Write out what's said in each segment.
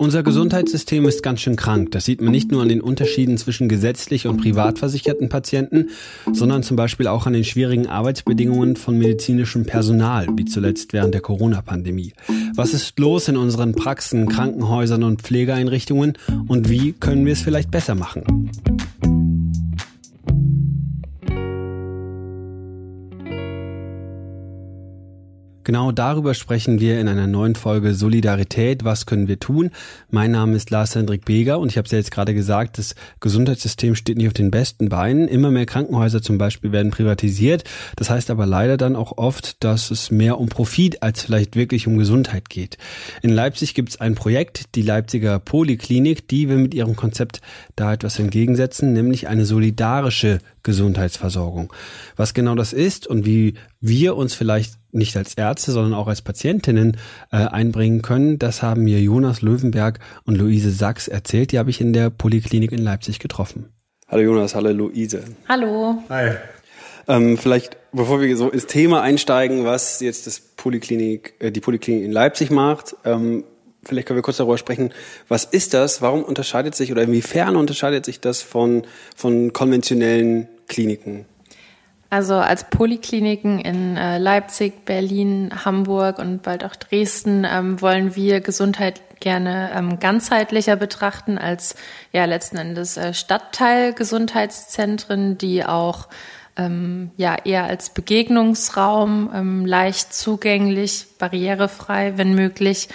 Unser Gesundheitssystem ist ganz schön krank. Das sieht man nicht nur an den Unterschieden zwischen gesetzlich und privat versicherten Patienten, sondern zum Beispiel auch an den schwierigen Arbeitsbedingungen von medizinischem Personal, wie zuletzt während der Corona-Pandemie. Was ist los in unseren Praxen, Krankenhäusern und Pflegeeinrichtungen und wie können wir es vielleicht besser machen? Genau darüber sprechen wir in einer neuen Folge Solidarität. Was können wir tun? Mein Name ist Lars Hendrik Beger und ich habe es ja jetzt gerade gesagt, das Gesundheitssystem steht nicht auf den besten Beinen. Immer mehr Krankenhäuser zum Beispiel werden privatisiert. Das heißt aber leider dann auch oft, dass es mehr um Profit als vielleicht wirklich um Gesundheit geht. In Leipzig gibt es ein Projekt, die Leipziger Poliklinik, die will mit ihrem Konzept da etwas entgegensetzen, nämlich eine solidarische Gesundheitsversorgung. Was genau das ist und wie wir uns vielleicht nicht als Ärzte, sondern auch als Patientinnen äh, einbringen können, das haben mir Jonas Löwenberg und Luise Sachs erzählt. Die habe ich in der Poliklinik in Leipzig getroffen. Hallo Jonas, hallo Luise. Hallo. Hi. Ähm, vielleicht, bevor wir so ins Thema einsteigen, was jetzt das Poliklinik, äh, die Poliklinik in Leipzig macht, ähm, vielleicht können wir kurz darüber sprechen, was ist das, warum unterscheidet sich oder inwiefern unterscheidet sich das von, von konventionellen Kliniken? Also als Polikliniken in äh, Leipzig, Berlin, Hamburg und bald auch Dresden ähm, wollen wir Gesundheit gerne ähm, ganzheitlicher betrachten als ja letzten Endes äh, Stadtteilgesundheitszentren, die auch ähm, ja eher als Begegnungsraum ähm, leicht zugänglich, barrierefrei, wenn möglich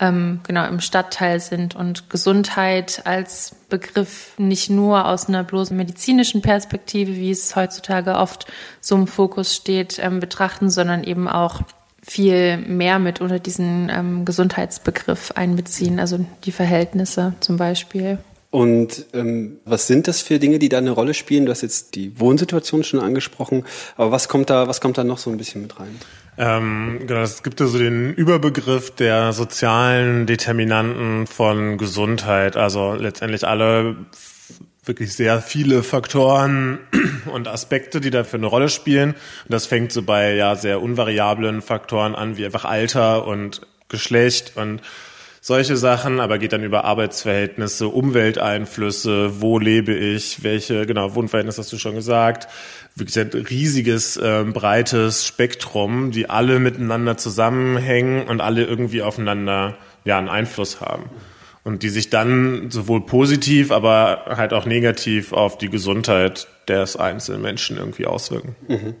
ähm, genau im Stadtteil sind und Gesundheit als Begriff nicht nur aus einer bloßen medizinischen Perspektive, wie es heutzutage oft so im Fokus steht, ähm, betrachten, sondern eben auch viel mehr mit unter diesen ähm, Gesundheitsbegriff einbeziehen, also die Verhältnisse zum Beispiel. Und ähm, was sind das für Dinge, die da eine Rolle spielen? Du hast jetzt die Wohnsituation schon angesprochen, aber was kommt da, was kommt da noch so ein bisschen mit rein? Ähm, genau, es gibt ja so den Überbegriff der sozialen Determinanten von Gesundheit. Also letztendlich alle wirklich sehr viele Faktoren und Aspekte, die dafür eine Rolle spielen. Und das fängt so bei ja sehr unvariablen Faktoren an, wie einfach Alter und Geschlecht und solche Sachen, aber geht dann über Arbeitsverhältnisse, Umwelteinflüsse, wo lebe ich, welche, genau, Wohnverhältnisse hast du schon gesagt, wirklich ein riesiges, äh, breites Spektrum, die alle miteinander zusammenhängen und alle irgendwie aufeinander ja einen Einfluss haben. Und die sich dann sowohl positiv, aber halt auch negativ auf die Gesundheit des einzelnen Menschen irgendwie auswirken. Mhm.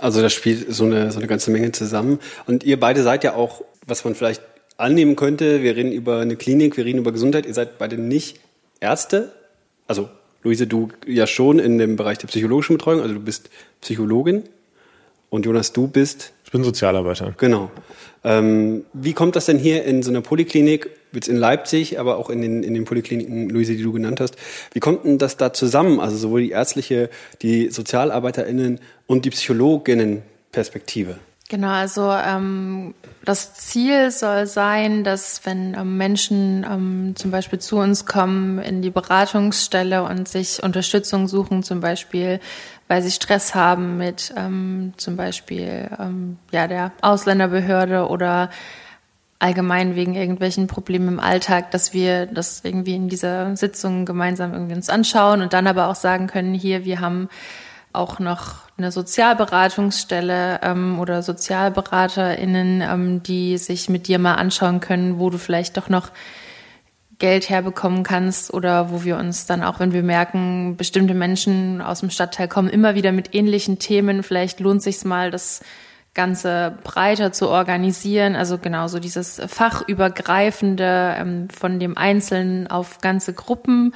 Also das spielt so eine, so eine ganze Menge zusammen. Und ihr beide seid ja auch, was man vielleicht annehmen könnte, wir reden über eine Klinik, wir reden über Gesundheit, ihr seid beide nicht Ärzte. Also Luise, du ja schon in dem Bereich der psychologischen Betreuung, also du bist Psychologin. Und Jonas, du bist? Ich bin Sozialarbeiter. Genau. Ähm, wie kommt das denn hier in so einer Poliklinik, jetzt in Leipzig, aber auch in den, in den Polikliniken, Luise, die du genannt hast, wie kommt denn das da zusammen? Also sowohl die ärztliche, die SozialarbeiterInnen und die PsychologInnen-Perspektive? Genau, also ähm, das Ziel soll sein, dass wenn ähm, Menschen ähm, zum Beispiel zu uns kommen in die Beratungsstelle und sich Unterstützung suchen, zum Beispiel weil sie Stress haben mit ähm, zum Beispiel ähm, ja der Ausländerbehörde oder allgemein wegen irgendwelchen Problemen im Alltag, dass wir das irgendwie in dieser Sitzung gemeinsam irgendwie uns anschauen und dann aber auch sagen können, hier, wir haben auch noch eine Sozialberatungsstelle ähm, oder SozialberaterInnen, ähm, die sich mit dir mal anschauen können, wo du vielleicht doch noch Geld herbekommen kannst oder wo wir uns dann auch, wenn wir merken, bestimmte Menschen aus dem Stadtteil kommen immer wieder mit ähnlichen Themen, vielleicht lohnt sich mal, das Ganze breiter zu organisieren. Also genauso dieses fachübergreifende ähm, von dem Einzelnen auf ganze Gruppen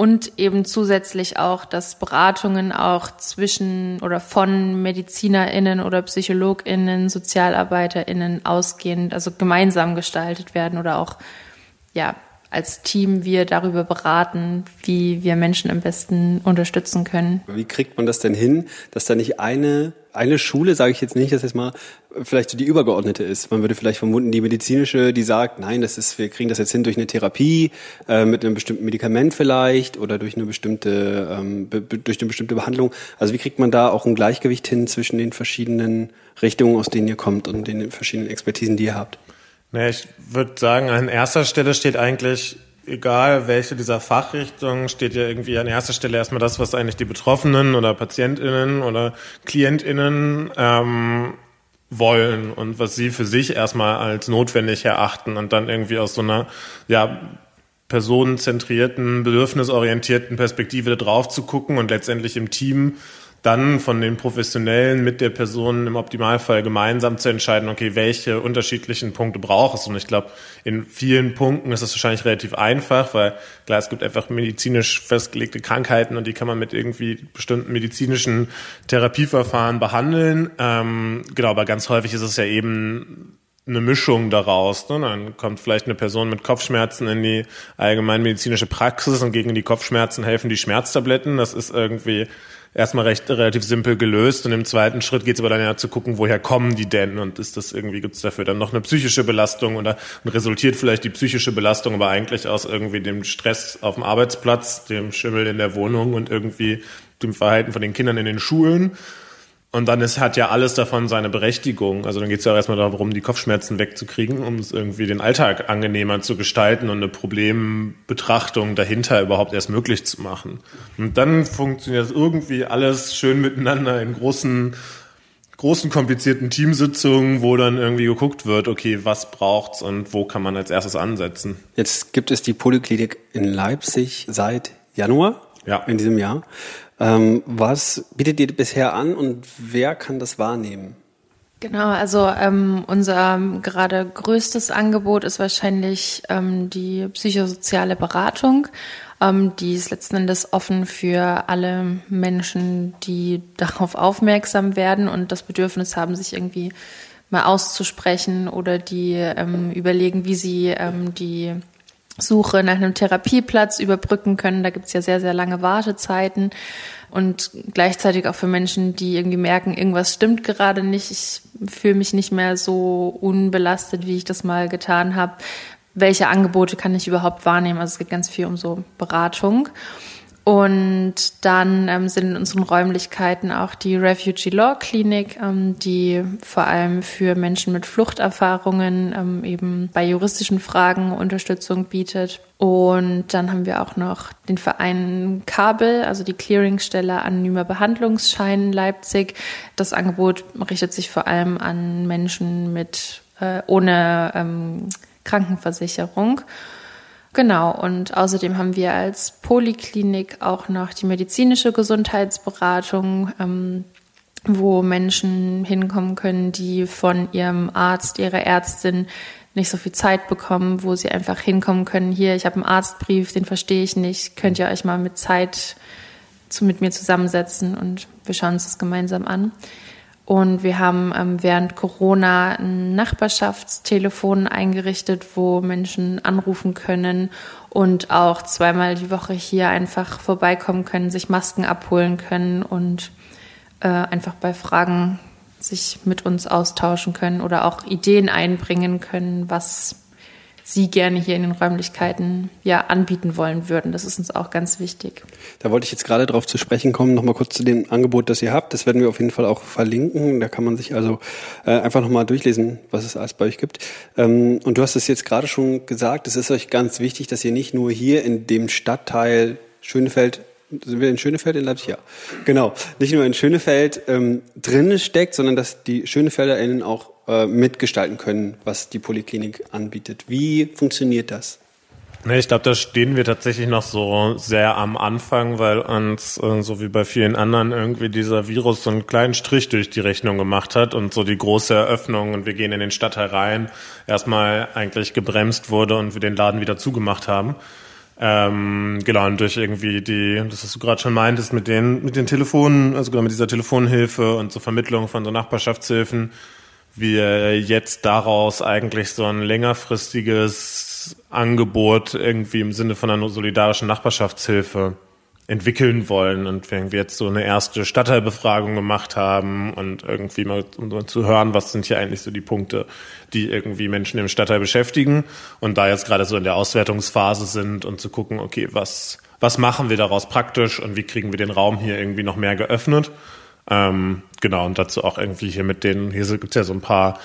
und eben zusätzlich auch, dass Beratungen auch zwischen oder von MedizinerInnen oder PsychologInnen, SozialarbeiterInnen ausgehend, also gemeinsam gestaltet werden oder auch, ja, als Team wir darüber beraten, wie wir Menschen am besten unterstützen können. Wie kriegt man das denn hin, dass da nicht eine eine Schule, sage ich jetzt nicht, dass es mal vielleicht so die übergeordnete ist. Man würde vielleicht vermuten, die medizinische, die sagt, nein, das ist, wir kriegen das jetzt hin durch eine Therapie, äh, mit einem bestimmten Medikament vielleicht oder durch eine bestimmte, ähm, be durch eine bestimmte Behandlung. Also wie kriegt man da auch ein Gleichgewicht hin zwischen den verschiedenen Richtungen, aus denen ihr kommt und den verschiedenen Expertisen, die ihr habt? Naja, ich würde sagen, an erster Stelle steht eigentlich, egal welche dieser Fachrichtungen, steht ja irgendwie an erster Stelle erstmal das, was eigentlich die Betroffenen oder PatientInnen oder KlientInnen ähm, wollen und was sie für sich erstmal als notwendig erachten und dann irgendwie aus so einer, ja, personenzentrierten, bedürfnisorientierten Perspektive drauf zu gucken und letztendlich im Team dann von den Professionellen mit der Person im Optimalfall gemeinsam zu entscheiden, okay, welche unterschiedlichen Punkte braucht es. Und ich glaube, in vielen Punkten ist es wahrscheinlich relativ einfach, weil klar, es gibt einfach medizinisch festgelegte Krankheiten und die kann man mit irgendwie bestimmten medizinischen Therapieverfahren behandeln. Ähm, genau, aber ganz häufig ist es ja eben eine Mischung daraus. Ne? Dann kommt vielleicht eine Person mit Kopfschmerzen in die allgemeinmedizinische Praxis und gegen die Kopfschmerzen helfen die Schmerztabletten. Das ist irgendwie erstmal recht relativ simpel gelöst und im zweiten Schritt geht es aber dann ja zu gucken, woher kommen die denn und ist das irgendwie, gibt es dafür dann noch eine psychische Belastung oder resultiert vielleicht die psychische Belastung aber eigentlich aus irgendwie dem Stress auf dem Arbeitsplatz, dem Schimmel in der Wohnung und irgendwie dem Verhalten von den Kindern in den Schulen und dann ist, hat ja alles davon seine Berechtigung. Also dann geht es ja auch erstmal darum, die Kopfschmerzen wegzukriegen, um es irgendwie den Alltag angenehmer zu gestalten und eine Problembetrachtung dahinter überhaupt erst möglich zu machen. Und dann funktioniert das irgendwie alles schön miteinander in großen, großen komplizierten Teamsitzungen, wo dann irgendwie geguckt wird, okay, was braucht's und wo kann man als erstes ansetzen. Jetzt gibt es die Poliklinik in Leipzig seit Januar ja. in diesem Jahr. Ähm, was bietet ihr bisher an und wer kann das wahrnehmen? Genau, also ähm, unser gerade größtes Angebot ist wahrscheinlich ähm, die psychosoziale Beratung. Ähm, die ist letzten Endes offen für alle Menschen, die darauf aufmerksam werden und das Bedürfnis haben, sich irgendwie mal auszusprechen oder die ähm, überlegen, wie sie ähm, die Suche nach einem Therapieplatz überbrücken können. Da gibt's ja sehr, sehr lange Wartezeiten und gleichzeitig auch für Menschen, die irgendwie merken, irgendwas stimmt gerade nicht. Ich fühle mich nicht mehr so unbelastet, wie ich das mal getan habe. Welche Angebote kann ich überhaupt wahrnehmen? Also es geht ganz viel um so Beratung. Und dann ähm, sind in unseren Räumlichkeiten auch die Refugee Law Klinik, ähm, die vor allem für Menschen mit Fluchterfahrungen ähm, eben bei juristischen Fragen Unterstützung bietet. Und dann haben wir auch noch den Verein Kabel, also die Clearingstelle Anonymer Behandlungsschein Leipzig. Das Angebot richtet sich vor allem an Menschen mit äh, ohne ähm, Krankenversicherung. Genau, und außerdem haben wir als Poliklinik auch noch die medizinische Gesundheitsberatung, ähm, wo Menschen hinkommen können, die von ihrem Arzt, ihrer Ärztin nicht so viel Zeit bekommen, wo sie einfach hinkommen können, hier, ich habe einen Arztbrief, den verstehe ich nicht, könnt ihr euch mal mit Zeit zu, mit mir zusammensetzen und wir schauen uns das gemeinsam an. Und wir haben ähm, während Corona ein Nachbarschaftstelefon eingerichtet, wo Menschen anrufen können und auch zweimal die Woche hier einfach vorbeikommen können, sich Masken abholen können und äh, einfach bei Fragen sich mit uns austauschen können oder auch Ideen einbringen können, was Sie gerne hier in den Räumlichkeiten ja anbieten wollen würden. Das ist uns auch ganz wichtig. Da wollte ich jetzt gerade darauf zu sprechen kommen, nochmal kurz zu dem Angebot, das ihr habt. Das werden wir auf jeden Fall auch verlinken. Da kann man sich also äh, einfach nochmal durchlesen, was es alles bei euch gibt. Ähm, und du hast es jetzt gerade schon gesagt, es ist euch ganz wichtig, dass ihr nicht nur hier in dem Stadtteil Schönefeld sind wir in Schönefeld in Leipzig? Ja. Genau. Nicht nur in Schönefeld ähm, drin steckt, sondern dass die SchönefelderInnen auch äh, mitgestalten können, was die Poliklinik anbietet. Wie funktioniert das? Nee, ich glaube, da stehen wir tatsächlich noch so sehr am Anfang, weil uns, äh, so wie bei vielen anderen, irgendwie dieser Virus so einen kleinen Strich durch die Rechnung gemacht hat und so die große Eröffnung und wir gehen in den Stadtteil rein, erstmal eigentlich gebremst wurde und wir den Laden wieder zugemacht haben. Ähm, genau, und durch irgendwie die, das was du gerade schon meintest, mit den, mit den Telefonen, also genau mit dieser Telefonhilfe und zur Vermittlung von so Nachbarschaftshilfen, wir jetzt daraus eigentlich so ein längerfristiges Angebot irgendwie im Sinne von einer solidarischen Nachbarschaftshilfe entwickeln wollen und wir irgendwie jetzt so eine erste Stadtteilbefragung gemacht haben und irgendwie mal um zu hören, was sind hier eigentlich so die Punkte, die irgendwie Menschen im Stadtteil beschäftigen und da jetzt gerade so in der Auswertungsphase sind und zu gucken, okay, was, was machen wir daraus praktisch und wie kriegen wir den Raum hier irgendwie noch mehr geöffnet. Ähm, genau, und dazu auch irgendwie hier mit den, hier gibt es ja so ein paar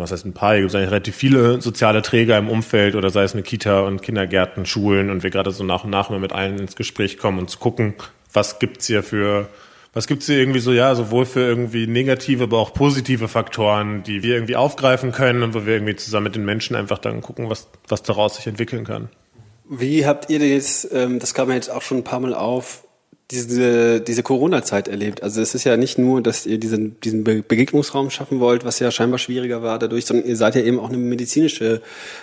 was heißt ein paar, hier gibt es eigentlich relativ viele soziale Träger im Umfeld oder sei es eine Kita und Kindergärten, Schulen und wir gerade so nach und nach mal mit allen ins Gespräch kommen und zu gucken, was gibt's hier für was gibt's hier irgendwie so, ja, sowohl für irgendwie negative, aber auch positive Faktoren, die wir irgendwie aufgreifen können und wo wir irgendwie zusammen mit den Menschen einfach dann gucken, was, was daraus sich entwickeln kann. Wie habt ihr das, ähm, das kam ja jetzt auch schon ein paar Mal auf, diese, diese Corona-Zeit erlebt? Also es ist ja nicht nur, dass ihr diesen, diesen Begegnungsraum schaffen wollt, was ja scheinbar schwieriger war dadurch, sondern ihr seid ja eben auch eine medizinische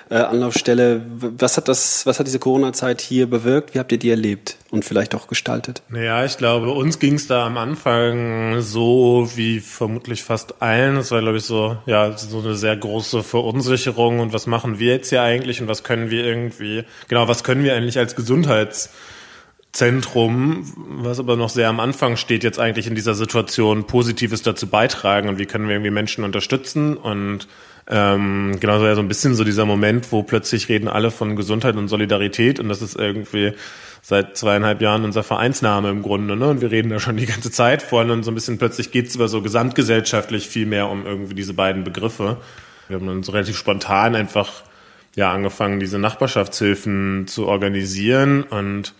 äh, Anlaufstelle. Was hat das, was hat diese Corona-Zeit hier bewirkt? Wie habt ihr die erlebt und vielleicht auch gestaltet? Naja, ich glaube, uns ging es da am Anfang so wie vermutlich fast allen. Es war, glaube ich, so, ja, so eine sehr große Verunsicherung und was machen wir jetzt hier eigentlich und was können wir irgendwie, genau, was können wir eigentlich als Gesundheits Zentrum, was aber noch sehr am Anfang steht, jetzt eigentlich in dieser Situation Positives dazu beitragen und wie können wir irgendwie Menschen unterstützen und ähm, genau so ja so ein bisschen so dieser Moment, wo plötzlich reden alle von Gesundheit und Solidarität und das ist irgendwie seit zweieinhalb Jahren unser Vereinsname im Grunde, ne? Und wir reden da schon die ganze Zeit vorhin und so ein bisschen plötzlich geht's über so gesamtgesellschaftlich viel mehr um irgendwie diese beiden Begriffe. Wir haben dann so relativ spontan einfach ja angefangen, diese Nachbarschaftshilfen zu organisieren und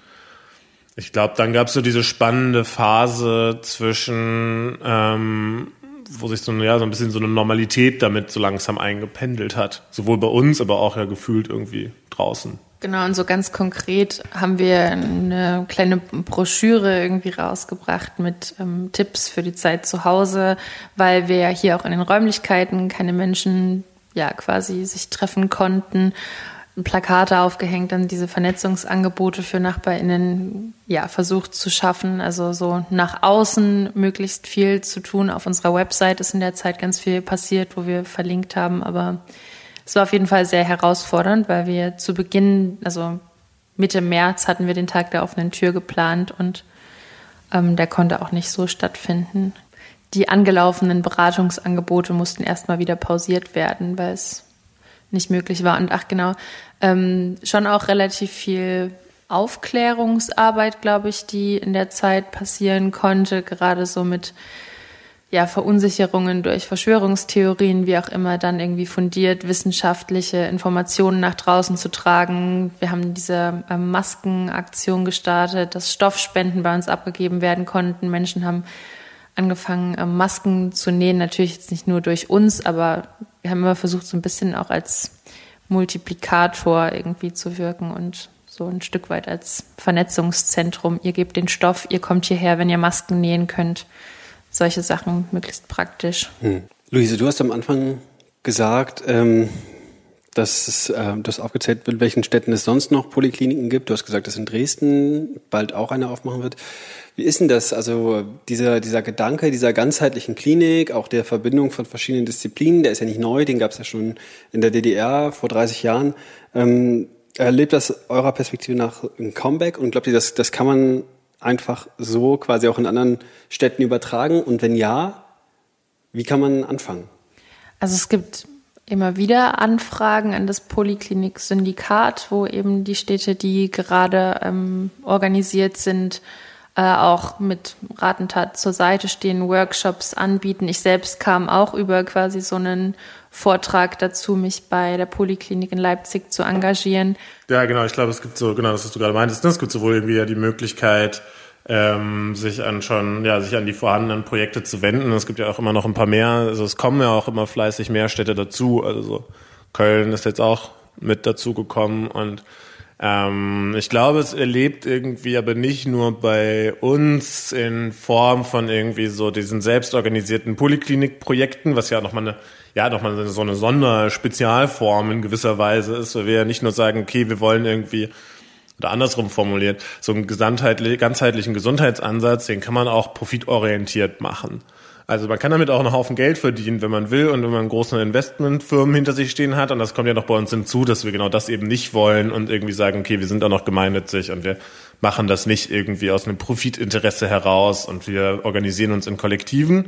ich glaube, dann gab es so diese spannende Phase zwischen, ähm, wo sich so, ja, so ein bisschen so eine Normalität damit so langsam eingependelt hat. Sowohl bei uns, aber auch ja gefühlt irgendwie draußen. Genau, und so ganz konkret haben wir eine kleine Broschüre irgendwie rausgebracht mit ähm, Tipps für die Zeit zu Hause, weil wir ja hier auch in den Räumlichkeiten keine Menschen ja quasi sich treffen konnten Plakate aufgehängt, dann diese Vernetzungsangebote für NachbarInnen ja, versucht zu schaffen. Also so nach außen möglichst viel zu tun. Auf unserer Website ist in der Zeit ganz viel passiert, wo wir verlinkt haben. Aber es war auf jeden Fall sehr herausfordernd, weil wir zu Beginn, also Mitte März hatten wir den Tag der offenen Tür geplant und ähm, der konnte auch nicht so stattfinden. Die angelaufenen Beratungsangebote mussten erstmal wieder pausiert werden, weil es nicht möglich war. Und ach genau, ähm, schon auch relativ viel Aufklärungsarbeit, glaube ich, die in der Zeit passieren konnte, gerade so mit ja, Verunsicherungen durch Verschwörungstheorien, wie auch immer, dann irgendwie fundiert wissenschaftliche Informationen nach draußen zu tragen. Wir haben diese ähm, Maskenaktion gestartet, dass Stoffspenden bei uns abgegeben werden konnten. Menschen haben angefangen, ähm, Masken zu nähen, natürlich jetzt nicht nur durch uns, aber wir haben immer versucht, so ein bisschen auch als Multiplikator irgendwie zu wirken und so ein Stück weit als Vernetzungszentrum. Ihr gebt den Stoff, ihr kommt hierher, wenn ihr Masken nähen könnt. Solche Sachen möglichst praktisch. Hm. Luise, du hast am Anfang gesagt, ähm, dass äh, das aufgezählt wird, welchen Städten es sonst noch Polikliniken gibt. Du hast gesagt, dass in Dresden bald auch eine aufmachen wird. Wie ist denn das? Also dieser, dieser Gedanke dieser ganzheitlichen Klinik, auch der Verbindung von verschiedenen Disziplinen, der ist ja nicht neu, den gab es ja schon in der DDR vor 30 Jahren. Ähm, erlebt das eurer Perspektive nach ein Comeback und glaubt ihr, das, das kann man einfach so quasi auch in anderen Städten übertragen? Und wenn ja, wie kann man anfangen? Also es gibt immer wieder Anfragen an das Polyklinik-Syndikat, wo eben die Städte, die gerade ähm, organisiert sind, äh, auch mit Ratentat zur Seite stehen, Workshops anbieten. Ich selbst kam auch über quasi so einen Vortrag dazu, mich bei der Polyklinik in Leipzig zu engagieren. Ja, genau. Ich glaube, es gibt so, genau, das, was du gerade meintest, ne? es gibt sowohl irgendwie ja die Möglichkeit, ähm, sich an schon, ja, sich an die vorhandenen Projekte zu wenden. Es gibt ja auch immer noch ein paar mehr. Also es kommen ja auch immer fleißig mehr Städte dazu. Also so Köln ist jetzt auch mit dazu gekommen und ähm, ich glaube, es erlebt irgendwie aber nicht nur bei uns in Form von irgendwie so diesen selbstorganisierten Poliklinikprojekten, was ja nochmal eine, ja, nochmal so eine Sonderspezialform in gewisser Weise ist, weil wir ja nicht nur sagen, okay, wir wollen irgendwie oder andersrum formuliert, so einen ganzheitlichen Gesundheitsansatz, den kann man auch profitorientiert machen. Also man kann damit auch einen Haufen Geld verdienen, wenn man will und wenn man große Investmentfirmen hinter sich stehen hat. Und das kommt ja noch bei uns hinzu, dass wir genau das eben nicht wollen und irgendwie sagen, okay, wir sind auch noch gemeinnützig und wir machen das nicht irgendwie aus einem Profitinteresse heraus und wir organisieren uns in Kollektiven.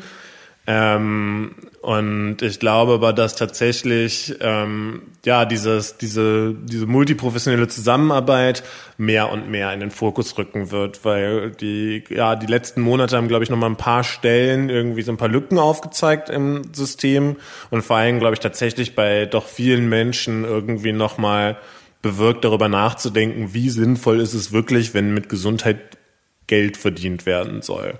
Ähm, und ich glaube aber, dass tatsächlich ähm, ja dieses diese diese multiprofessionelle Zusammenarbeit mehr und mehr in den Fokus rücken wird, weil die ja die letzten Monate haben glaube ich noch mal ein paar Stellen irgendwie so ein paar Lücken aufgezeigt im System und vor allem glaube ich tatsächlich bei doch vielen Menschen irgendwie noch mal bewirkt darüber nachzudenken, wie sinnvoll ist es wirklich, wenn mit Gesundheit Geld verdient werden soll.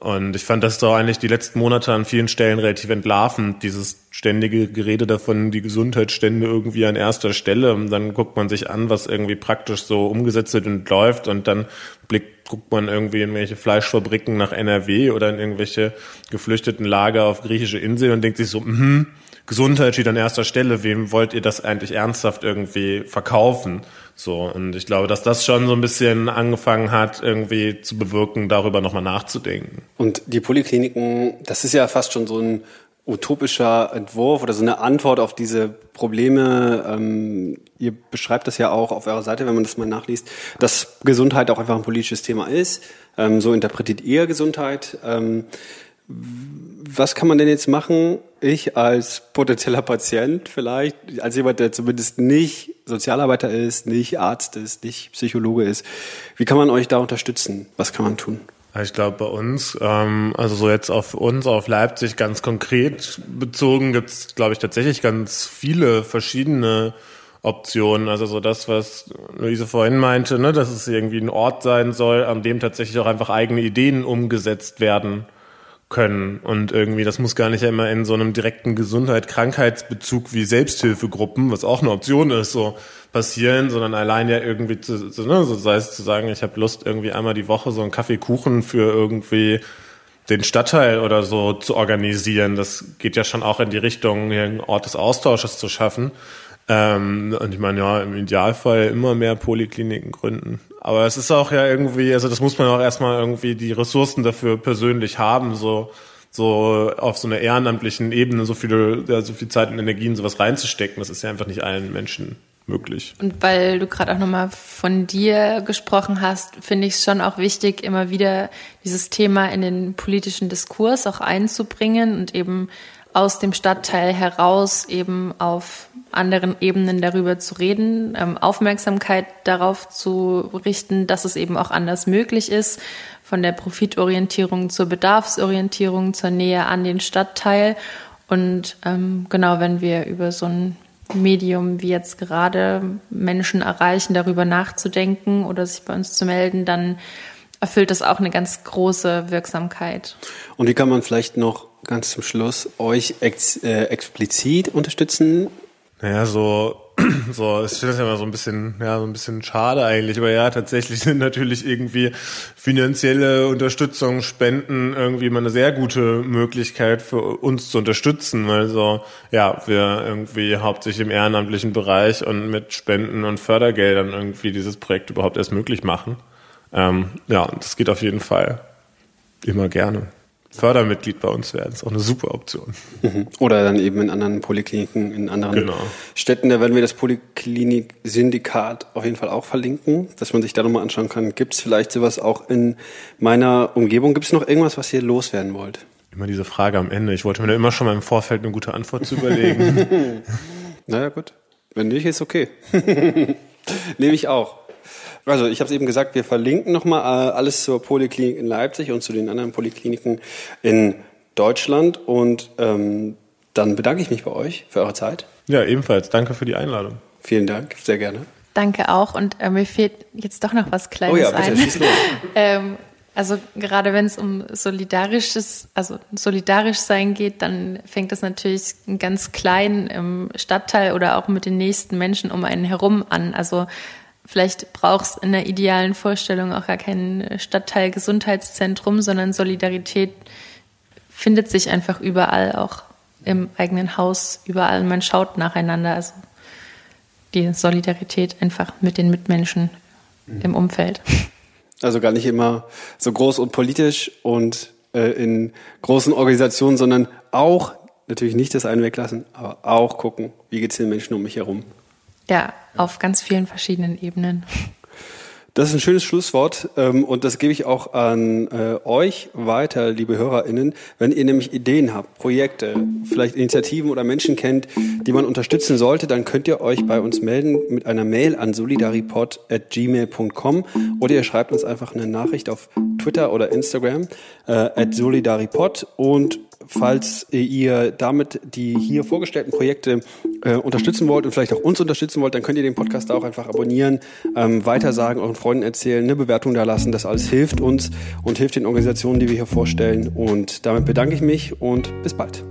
Und ich fand das doch eigentlich die letzten Monate an vielen Stellen relativ entlarvend, dieses ständige Gerede davon, die Gesundheitsstände irgendwie an erster Stelle. Und dann guckt man sich an, was irgendwie praktisch so umgesetzt wird und läuft. Und dann blickt, guckt man irgendwie in welche Fleischfabriken nach NRW oder in irgendwelche geflüchteten Lager auf griechische Inseln und denkt sich so, mhm, Gesundheit steht an erster Stelle. Wem wollt ihr das eigentlich ernsthaft irgendwie verkaufen? So, und ich glaube, dass das schon so ein bisschen angefangen hat, irgendwie zu bewirken, darüber nochmal nachzudenken. Und die Polikliniken, das ist ja fast schon so ein utopischer Entwurf oder so eine Antwort auf diese Probleme. Ähm, ihr beschreibt das ja auch auf eurer Seite, wenn man das mal nachliest, dass Gesundheit auch einfach ein politisches Thema ist. Ähm, so interpretiert ihr Gesundheit. Ähm, was kann man denn jetzt machen? Ich als potenzieller Patient vielleicht, als jemand, der zumindest nicht Sozialarbeiter ist, nicht Arzt ist, nicht Psychologe ist. Wie kann man euch da unterstützen? Was kann man tun? Ich glaube, bei uns, ähm, also so jetzt auf uns, auf Leipzig ganz konkret bezogen, gibt es, glaube ich, tatsächlich ganz viele verschiedene Optionen. Also so das, was Luise vorhin meinte, ne, dass es irgendwie ein Ort sein soll, an dem tatsächlich auch einfach eigene Ideen umgesetzt werden können. Und irgendwie, das muss gar nicht immer in so einem direkten Gesundheit-Krankheitsbezug wie Selbsthilfegruppen, was auch eine Option ist, so passieren, sondern allein ja irgendwie zu, so, ne, so sei es zu sagen, ich habe Lust, irgendwie einmal die Woche so einen Kaffeekuchen für irgendwie den Stadtteil oder so zu organisieren. Das geht ja schon auch in die Richtung, hier einen Ort des Austausches zu schaffen. Ähm, und ich meine, ja, im Idealfall immer mehr Polikliniken gründen. Aber es ist auch ja irgendwie, also das muss man auch erstmal irgendwie die Ressourcen dafür persönlich haben, so so auf so einer ehrenamtlichen Ebene so viele, ja, so viel Zeit und Energie in sowas reinzustecken. Das ist ja einfach nicht allen Menschen möglich. Und weil du gerade auch nochmal von dir gesprochen hast, finde ich es schon auch wichtig, immer wieder dieses Thema in den politischen Diskurs auch einzubringen und eben aus dem Stadtteil heraus eben auf anderen Ebenen darüber zu reden, ähm, Aufmerksamkeit darauf zu richten, dass es eben auch anders möglich ist, von der Profitorientierung zur Bedarfsorientierung, zur Nähe an den Stadtteil. Und ähm, genau, wenn wir über so ein Medium wie jetzt gerade Menschen erreichen, darüber nachzudenken oder sich bei uns zu melden, dann erfüllt das auch eine ganz große Wirksamkeit. Und wie kann man vielleicht noch ganz zum Schluss euch ex, äh, explizit unterstützen naja, so, so, ich finde das ja immer so ein bisschen, ja, so ein bisschen schade eigentlich, aber ja, tatsächlich sind natürlich irgendwie finanzielle Unterstützung, Spenden irgendwie immer eine sehr gute Möglichkeit für uns zu unterstützen, weil so, ja, wir irgendwie hauptsächlich im ehrenamtlichen Bereich und mit Spenden und Fördergeldern irgendwie dieses Projekt überhaupt erst möglich machen. Ähm, ja, das geht auf jeden Fall immer gerne. Fördermitglied bei uns werden. Ist auch eine super Option. Mhm. Oder dann eben in anderen Polikliniken, in anderen genau. Städten. Da werden wir das Poliklinik-Syndikat auf jeden Fall auch verlinken, dass man sich da nochmal anschauen kann. Gibt es vielleicht sowas auch in meiner Umgebung? Gibt es noch irgendwas, was ihr loswerden wollt? Immer diese Frage am Ende. Ich wollte mir da immer schon mal im Vorfeld eine gute Antwort zu überlegen. naja, gut. Wenn nicht, ist okay. Nehme ich auch. Also ich habe es eben gesagt, wir verlinken nochmal äh, alles zur Poliklinik in Leipzig und zu den anderen Polikliniken in Deutschland. Und ähm, dann bedanke ich mich bei euch für eure Zeit. Ja, ebenfalls. Danke für die Einladung. Vielen Dank, sehr gerne. Danke auch. Und äh, mir fehlt jetzt doch noch was Kleines oh ja, bitte, ein. Schieß los. ähm, also gerade wenn es um solidarisches, also solidarisch sein geht, dann fängt das natürlich ganz klein im Stadtteil oder auch mit den nächsten Menschen um einen herum an. Also Vielleicht braucht es in der idealen Vorstellung auch gar kein Stadtteil Gesundheitszentrum, sondern Solidarität findet sich einfach überall, auch im eigenen Haus, überall. Man schaut nacheinander. Also die Solidarität einfach mit den Mitmenschen mhm. im Umfeld. Also gar nicht immer so groß und politisch und äh, in großen Organisationen, sondern auch, natürlich nicht das einen weglassen, aber auch gucken, wie geht es den Menschen um mich herum. Ja, auf ganz vielen verschiedenen Ebenen. Das ist ein schönes Schlusswort ähm, und das gebe ich auch an äh, euch weiter, liebe HörerInnen. Wenn ihr nämlich Ideen habt, Projekte, vielleicht Initiativen oder Menschen kennt, die man unterstützen sollte, dann könnt ihr euch bei uns melden mit einer Mail an solidaripod.gmail.com oder ihr schreibt uns einfach eine Nachricht auf Twitter oder Instagram äh, at solidaripod und falls ihr damit die hier vorgestellten Projekte äh, unterstützen wollt und vielleicht auch uns unterstützen wollt, dann könnt ihr den Podcast auch einfach abonnieren, ähm, weitersagen, euren Freunden erzählen, eine Bewertung da lassen. Das alles hilft uns und hilft den Organisationen, die wir hier vorstellen. Und damit bedanke ich mich und bis bald.